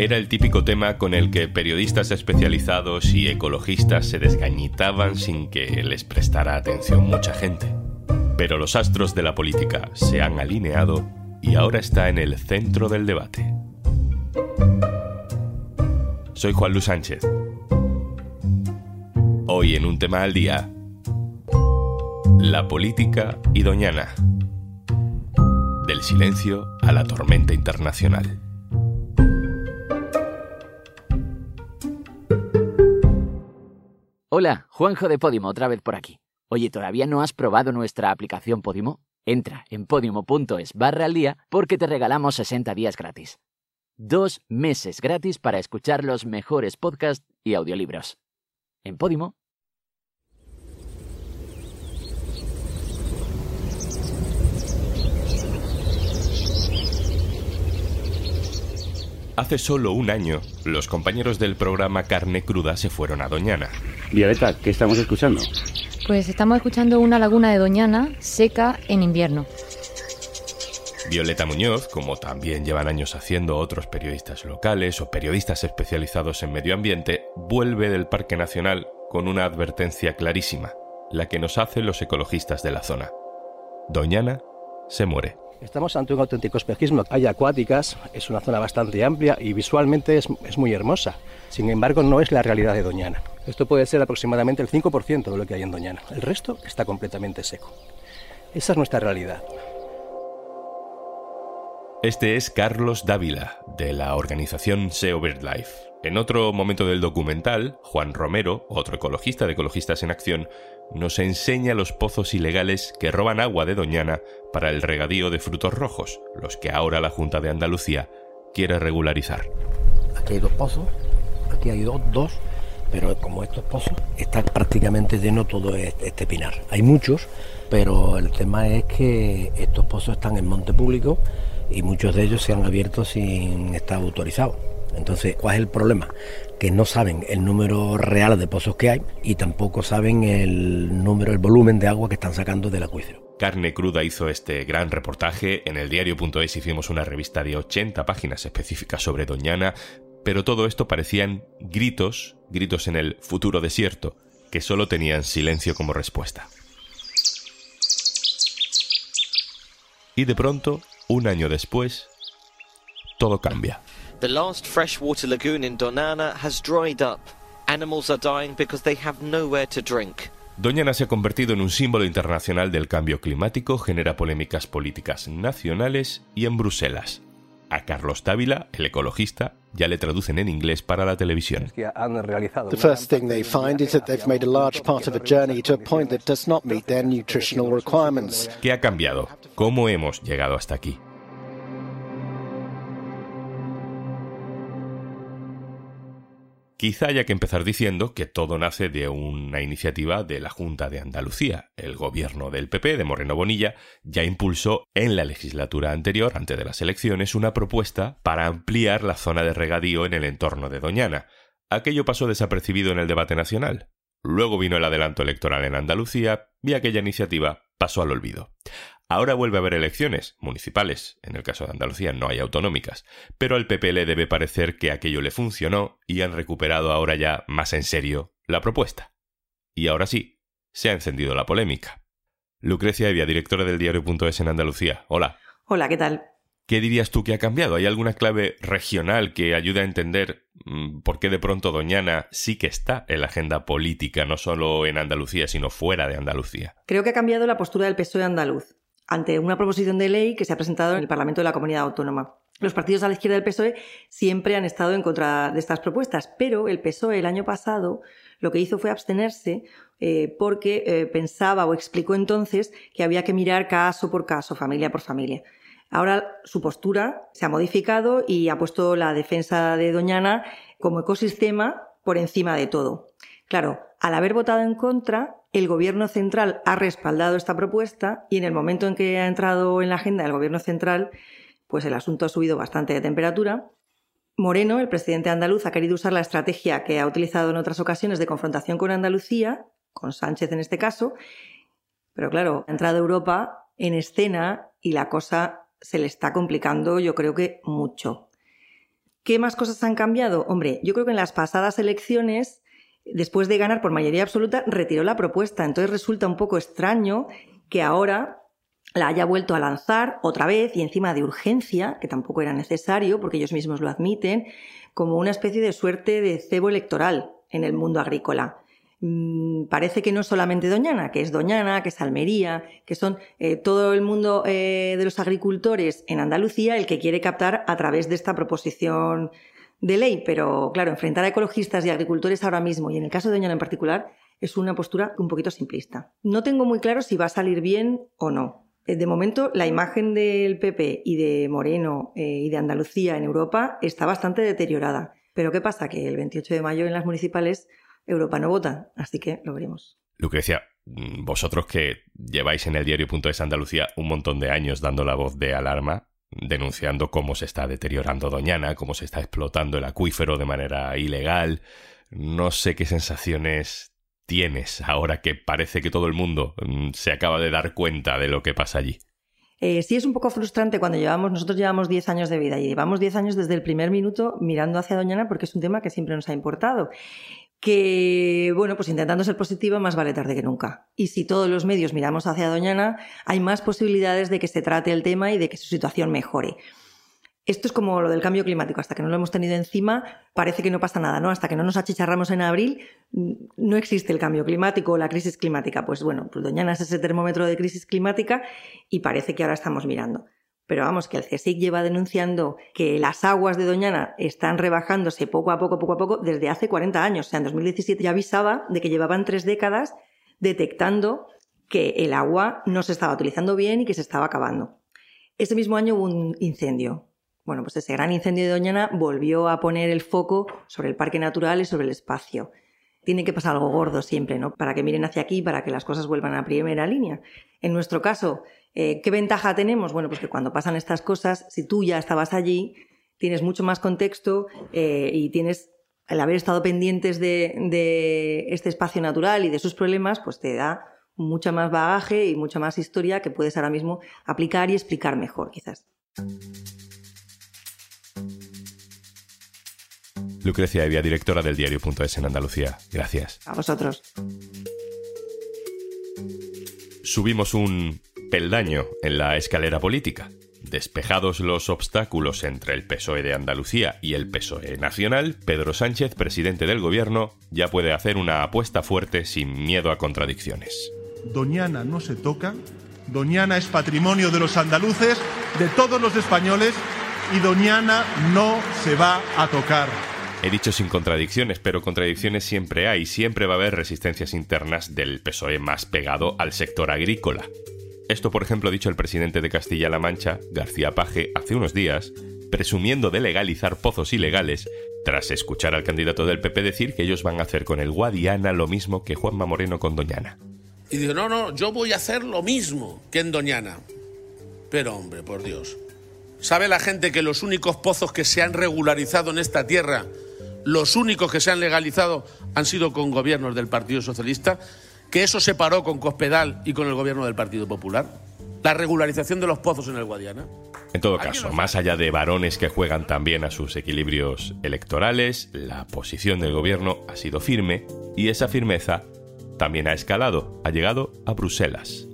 Era el típico tema con el que periodistas especializados y ecologistas se desgañitaban sin que les prestara atención mucha gente. Pero los astros de la política se han alineado y ahora está en el centro del debate. Soy Juan Luis Sánchez. Hoy en un tema al día, la política y Doñana. Del silencio a la tormenta internacional. Hola, Juanjo de Podimo, otra vez por aquí. Oye, ¿todavía no has probado nuestra aplicación Podimo? Entra en podimo.es barra al día porque te regalamos 60 días gratis. Dos meses gratis para escuchar los mejores podcasts y audiolibros. En Podimo Hace solo un año, los compañeros del programa Carne Cruda se fueron a Doñana. Violeta, ¿qué estamos escuchando? Pues estamos escuchando una laguna de Doñana seca en invierno. Violeta Muñoz, como también llevan años haciendo otros periodistas locales o periodistas especializados en medio ambiente, vuelve del Parque Nacional con una advertencia clarísima, la que nos hacen los ecologistas de la zona. Doñana se muere. Estamos ante un auténtico espejismo. Hay acuáticas, es una zona bastante amplia y visualmente es, es, muy hermosa. Sin embargo, no es la realidad de Doñana. Esto puede ser aproximadamente el 5% de lo que hay en Doñana. El resto está completamente seco. Esa es nuestra realidad. Este es Carlos Dávila, de la organización SEO BirdLife. En otro momento del documental, Juan Romero, otro ecologista de Ecologistas en Acción, nos enseña los pozos ilegales que roban agua de Doñana para el regadío de frutos rojos, los que ahora la Junta de Andalucía quiere regularizar. Aquí hay dos pozos, aquí hay dos, dos, pero como estos pozos están prácticamente lleno todo este pinar. Hay muchos, pero el tema es que estos pozos están en monte público y muchos de ellos se han abierto sin estar autorizados. Entonces, ¿cuál es el problema? Que no saben el número real de pozos que hay y tampoco saben el número, el volumen de agua que están sacando del acuífero. Carne Cruda hizo este gran reportaje. En el diario.es hicimos una revista de 80 páginas específicas sobre Doñana, pero todo esto parecían gritos, gritos en el futuro desierto, que solo tenían silencio como respuesta. Y de pronto, un año después, todo cambia. The last freshwater lagoon in Donana has dried up. Animals are dying because they have nowhere to drink. Doñana se ha convertido en un símbolo internacional del cambio climático, genera polémicas políticas nacionales y en Bruselas. A Carlos Dávila, el ecologista, ya le traducen en inglés para la televisión. The first thing they find is that they've made a large part of a journey to a point that does not meet their nutritional requirements. ¿Qué ha cambiado? ¿Cómo hemos llegado hasta aquí? Quizá haya que empezar diciendo que todo nace de una iniciativa de la Junta de Andalucía. El gobierno del PP de Moreno Bonilla ya impulsó en la legislatura anterior, antes de las elecciones, una propuesta para ampliar la zona de regadío en el entorno de Doñana. Aquello pasó desapercibido en el debate nacional. Luego vino el adelanto electoral en Andalucía y aquella iniciativa pasó al olvido. Ahora vuelve a haber elecciones municipales, en el caso de Andalucía no hay autonómicas, pero al PP le debe parecer que aquello le funcionó y han recuperado ahora ya más en serio la propuesta. Y ahora sí, se ha encendido la polémica. Lucrecia Evia, directora del diario.es en Andalucía. Hola. Hola, ¿qué tal? ¿Qué dirías tú que ha cambiado? ¿Hay alguna clave regional que ayude a entender mmm, por qué de pronto Doñana sí que está en la agenda política, no solo en Andalucía, sino fuera de Andalucía? Creo que ha cambiado la postura del PSOE andaluz ante una proposición de ley que se ha presentado en el Parlamento de la Comunidad Autónoma. Los partidos a la izquierda del PSOE siempre han estado en contra de estas propuestas, pero el PSOE el año pasado lo que hizo fue abstenerse eh, porque eh, pensaba o explicó entonces que había que mirar caso por caso, familia por familia. Ahora su postura se ha modificado y ha puesto la defensa de Doñana como ecosistema por encima de todo. Claro, al haber votado en contra, el Gobierno central ha respaldado esta propuesta y en el momento en que ha entrado en la agenda del Gobierno central, pues el asunto ha subido bastante de temperatura. Moreno, el presidente andaluz, ha querido usar la estrategia que ha utilizado en otras ocasiones de confrontación con Andalucía, con Sánchez en este caso, pero claro, ha entrado Europa en escena y la cosa se le está complicando yo creo que mucho. ¿Qué más cosas han cambiado? Hombre, yo creo que en las pasadas elecciones, después de ganar por mayoría absoluta, retiró la propuesta. Entonces resulta un poco extraño que ahora la haya vuelto a lanzar otra vez y encima de urgencia, que tampoco era necesario porque ellos mismos lo admiten, como una especie de suerte de cebo electoral en el mundo agrícola. Mm, parece que no es solamente Doñana, que es Doñana, que es Almería, que son eh, todo el mundo eh, de los agricultores en Andalucía el que quiere captar a través de esta proposición de ley. Pero claro, enfrentar a ecologistas y agricultores ahora mismo, y en el caso de Doñana en particular, es una postura un poquito simplista. No tengo muy claro si va a salir bien o no. Eh, de momento, la imagen del PP y de Moreno y de Andalucía en Europa está bastante deteriorada. Pero ¿qué pasa? Que el 28 de mayo en las municipales Europa no vota, así que lo veremos. Lucrecia, mm, vosotros que lleváis en el diario.es Andalucía un montón de años dando la voz de alarma, denunciando cómo se está deteriorando Doñana, cómo se está explotando el acuífero de manera ilegal, no sé qué sensaciones tienes ahora que parece que todo el mundo mm, se acaba de dar cuenta de lo que pasa allí. Eh, sí es un poco frustrante cuando llevamos, nosotros llevamos 10 años de vida y llevamos 10 años desde el primer minuto mirando hacia Doñana porque es un tema que siempre nos ha importado que, bueno, pues intentando ser positiva, más vale tarde que nunca. Y si todos los medios miramos hacia Doñana, hay más posibilidades de que se trate el tema y de que su situación mejore. Esto es como lo del cambio climático, hasta que no lo hemos tenido encima, parece que no pasa nada, ¿no? Hasta que no nos achicharramos en abril, no existe el cambio climático o la crisis climática. Pues bueno, pues Doñana es ese termómetro de crisis climática y parece que ahora estamos mirando. Pero vamos, que el CSIC lleva denunciando que las aguas de Doñana están rebajándose poco a poco, poco a poco, desde hace 40 años. O sea, en 2017 ya avisaba de que llevaban tres décadas detectando que el agua no se estaba utilizando bien y que se estaba acabando. Ese mismo año hubo un incendio. Bueno, pues ese gran incendio de Doñana volvió a poner el foco sobre el parque natural y sobre el espacio. Tiene que pasar algo gordo siempre, ¿no? Para que miren hacia aquí, para que las cosas vuelvan a primera línea. En nuestro caso, eh, ¿Qué ventaja tenemos? Bueno, pues que cuando pasan estas cosas, si tú ya estabas allí, tienes mucho más contexto eh, y tienes el haber estado pendientes de, este espacio natural y de sus problemas, pues te da mucha más bagaje y mucha más historia que puedes ahora mismo aplicar y explicar mejor, quizás. Lucrecia Evia, directora del diario.es en Andalucía. Gracias. A vosotros. Subimos un peldaño en la escalera política. Despejados los obstáculos entre el PSOE de Andalucía y el PSOE nacional, Pedro Sánchez, presidente del gobierno, ya puede hacer una apuesta fuerte sin miedo a contradicciones. Doñana no se toca, Doñana es patrimonio de los andaluces, de todos los españoles, y Doñana no se va a tocar. He dicho sin contradicciones, pero contradicciones siempre hay, siempre va a haber resistencias internas del PSOE más pegado al sector agrícola. Esto, por ejemplo, ha dicho el presidente de Castilla-La Mancha, García Paje, hace unos días, presumiendo de legalizar pozos ilegales, tras escuchar al candidato del PP decir que ellos van a hacer con el Guadiana lo mismo que Juanma Moreno con Doñana. Y dijo, no, no, yo voy a hacer lo mismo que en Doñana. Pero hombre, por Dios. ¿Sabe la gente que los únicos pozos que se han regularizado en esta tierra, los únicos que se han legalizado, han sido con gobiernos del Partido Socialista? que eso se paró con Cospedal y con el gobierno del Partido Popular? La regularización de los pozos en el Guadiana. En todo caso, más allá de varones que juegan también a sus equilibrios electorales, la posición del gobierno ha sido firme y esa firmeza también ha escalado, ha llegado a Bruselas.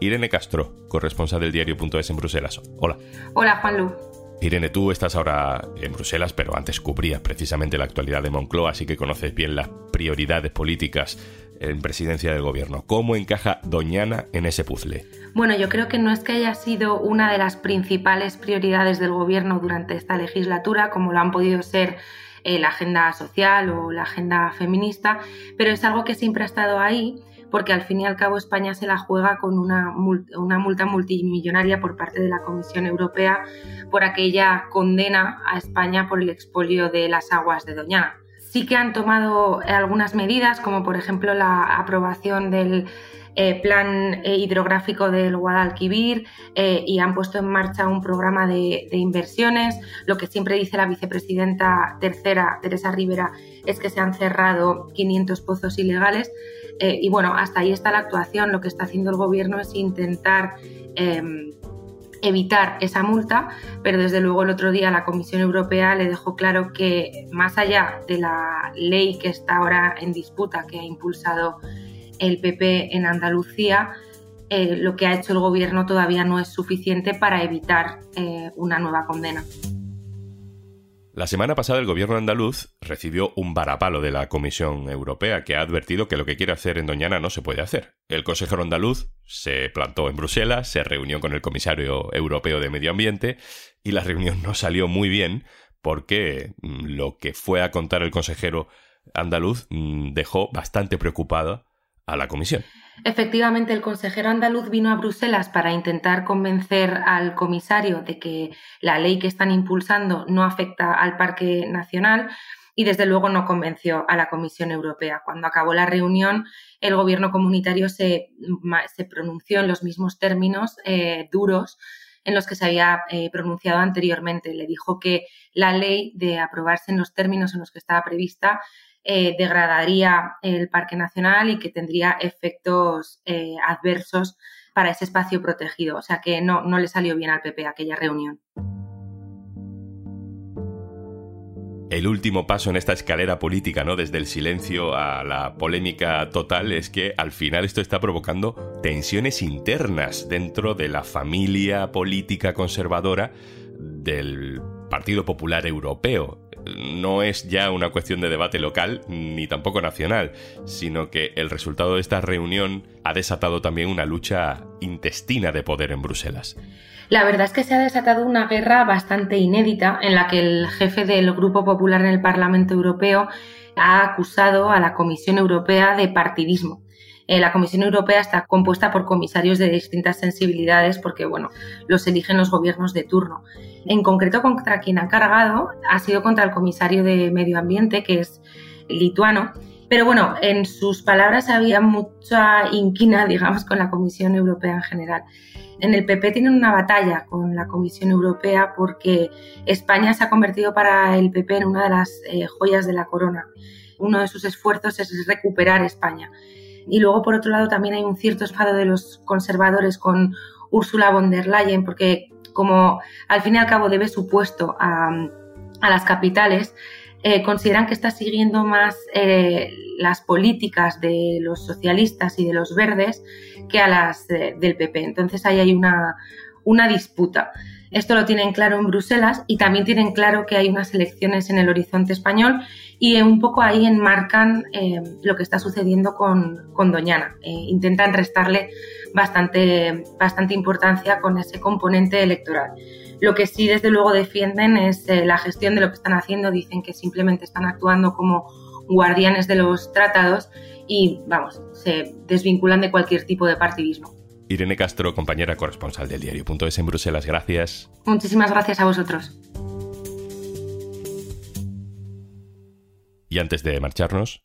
Irene Castro, corresponsal del diario.es en Bruselas. Hola. Hola, Juanlu. Irene, tú estás ahora en Bruselas, pero antes cubrías precisamente la actualidad de Moncloa, así que conoces bien las prioridades políticas en presidencia del gobierno. ¿Cómo encaja Doñana en ese puzzle? Bueno, yo creo que no es que haya sido una de las principales prioridades del gobierno durante esta legislatura, como lo han podido ser eh, la agenda social o la agenda feminista, pero es algo que siempre ha estado ahí porque al fin y al cabo España se la juega con una, multa multimillonaria por parte de la Comisión Europea por aquella condena a España por el expolio de las aguas de Doñana. Sí que han tomado algunas medidas, como por ejemplo la aprobación del eh, plan eh, hidrográfico del Guadalquivir eh, y han puesto en marcha un programa de, inversiones. Lo que siempre dice la vicepresidenta tercera, Teresa Rivera, es que se han cerrado 500 pozos ilegales. Y bueno, hasta ahí está la actuación. Lo que está haciendo el gobierno es intentar em, evitar esa multa, pero desde luego el otro día la Comisión Europea le dejó claro que más allá de la ley que está ahora en disputa, que ha impulsado el PP en Andalucía, eh, lo que ha hecho el gobierno todavía no es suficiente para evitar eh, una nueva condena. La semana pasada el gobierno andaluz recibió un varapalo de la Comisión Europea que ha advertido que lo que quiere hacer en Doñana no se puede hacer. El consejero andaluz se plantó en Bruselas, se reunió con el comisario europeo de Medio Ambiente y la reunión no salió muy bien porque mm, lo que fue a contar el consejero andaluz mm, dejó bastante preocupada a la comisión. Efectivamente, el consejero andaluz vino a Bruselas para intentar convencer al comisario de que la ley que están impulsando no afecta al Parque Nacional y desde luego no convenció a la Comisión Europea. Cuando acabó la reunión, el gobierno comunitario se, pronunció en los mismos términos eh, duros en los que se había eh, pronunciado anteriormente. Le dijo que la ley, de aprobarse en los términos en los que estaba prevista, eh, degradaría el Parque Nacional y que tendría efectos eh, adversos para ese espacio protegido. O sea que no, no le salió bien al PP aquella reunión. El último paso en esta escalera política, ¿no? Desde el silencio a la polémica total, es que al final esto está provocando tensiones internas dentro de la familia política conservadora del Partido Popular Europeo no es ya una cuestión de debate local ni tampoco nacional, sino que el resultado de esta reunión ha desatado también una lucha intestina de poder en Bruselas. La verdad es que se ha desatado una guerra bastante inédita en la que el jefe del Grupo Popular en el Parlamento Europeo ha acusado a la Comisión Europea de partidismo. Eh, la Comisión Europea está compuesta por comisarios de distintas sensibilidades porque, bueno, los eligen los gobiernos de turno. En concreto, contra quien ha cargado ha sido contra el comisario de Medio Ambiente, que es lituano. Pero bueno, en sus palabras había mucha inquina, digamos, con la Comisión Europea en general. En el PP tienen una batalla con la Comisión Europea porque España se ha convertido para el PP en una de las eh, joyas de la corona. Uno de sus esfuerzos es recuperar España. Y luego, por otro lado, también hay un cierto enfado de los conservadores con Ursula von der Leyen, porque como al fin y al cabo debe su puesto a, las capitales, eh, consideran que está siguiendo más eh, las políticas de los socialistas y de los verdes que a las del PP. Entonces ahí hay una, una disputa. Esto lo tienen claro en Bruselas y también tienen claro que hay unas elecciones en el horizonte español y un poco ahí enmarcan eh, lo que está sucediendo con, Doñana. Eh, intentan restarle bastante, bastante importancia con ese componente electoral. Lo que sí, desde luego, defienden es eh, la gestión de lo que están haciendo. Dicen que simplemente están actuando como guardianes de los tratados y, vamos, se desvinculan de cualquier tipo de partidismo. Irene Castro, compañera corresponsal del diario.es en Bruselas, gracias. Muchísimas gracias a vosotros. Y antes de marcharnos...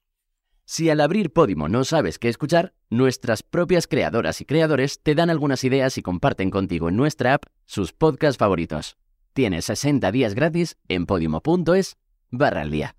Si al abrir Podimo no sabes qué escuchar, nuestras propias creadoras y creadores te dan algunas ideas y comparten contigo en nuestra app sus podcasts favoritos. Tienes 60 días gratis en podimo.es barra al día.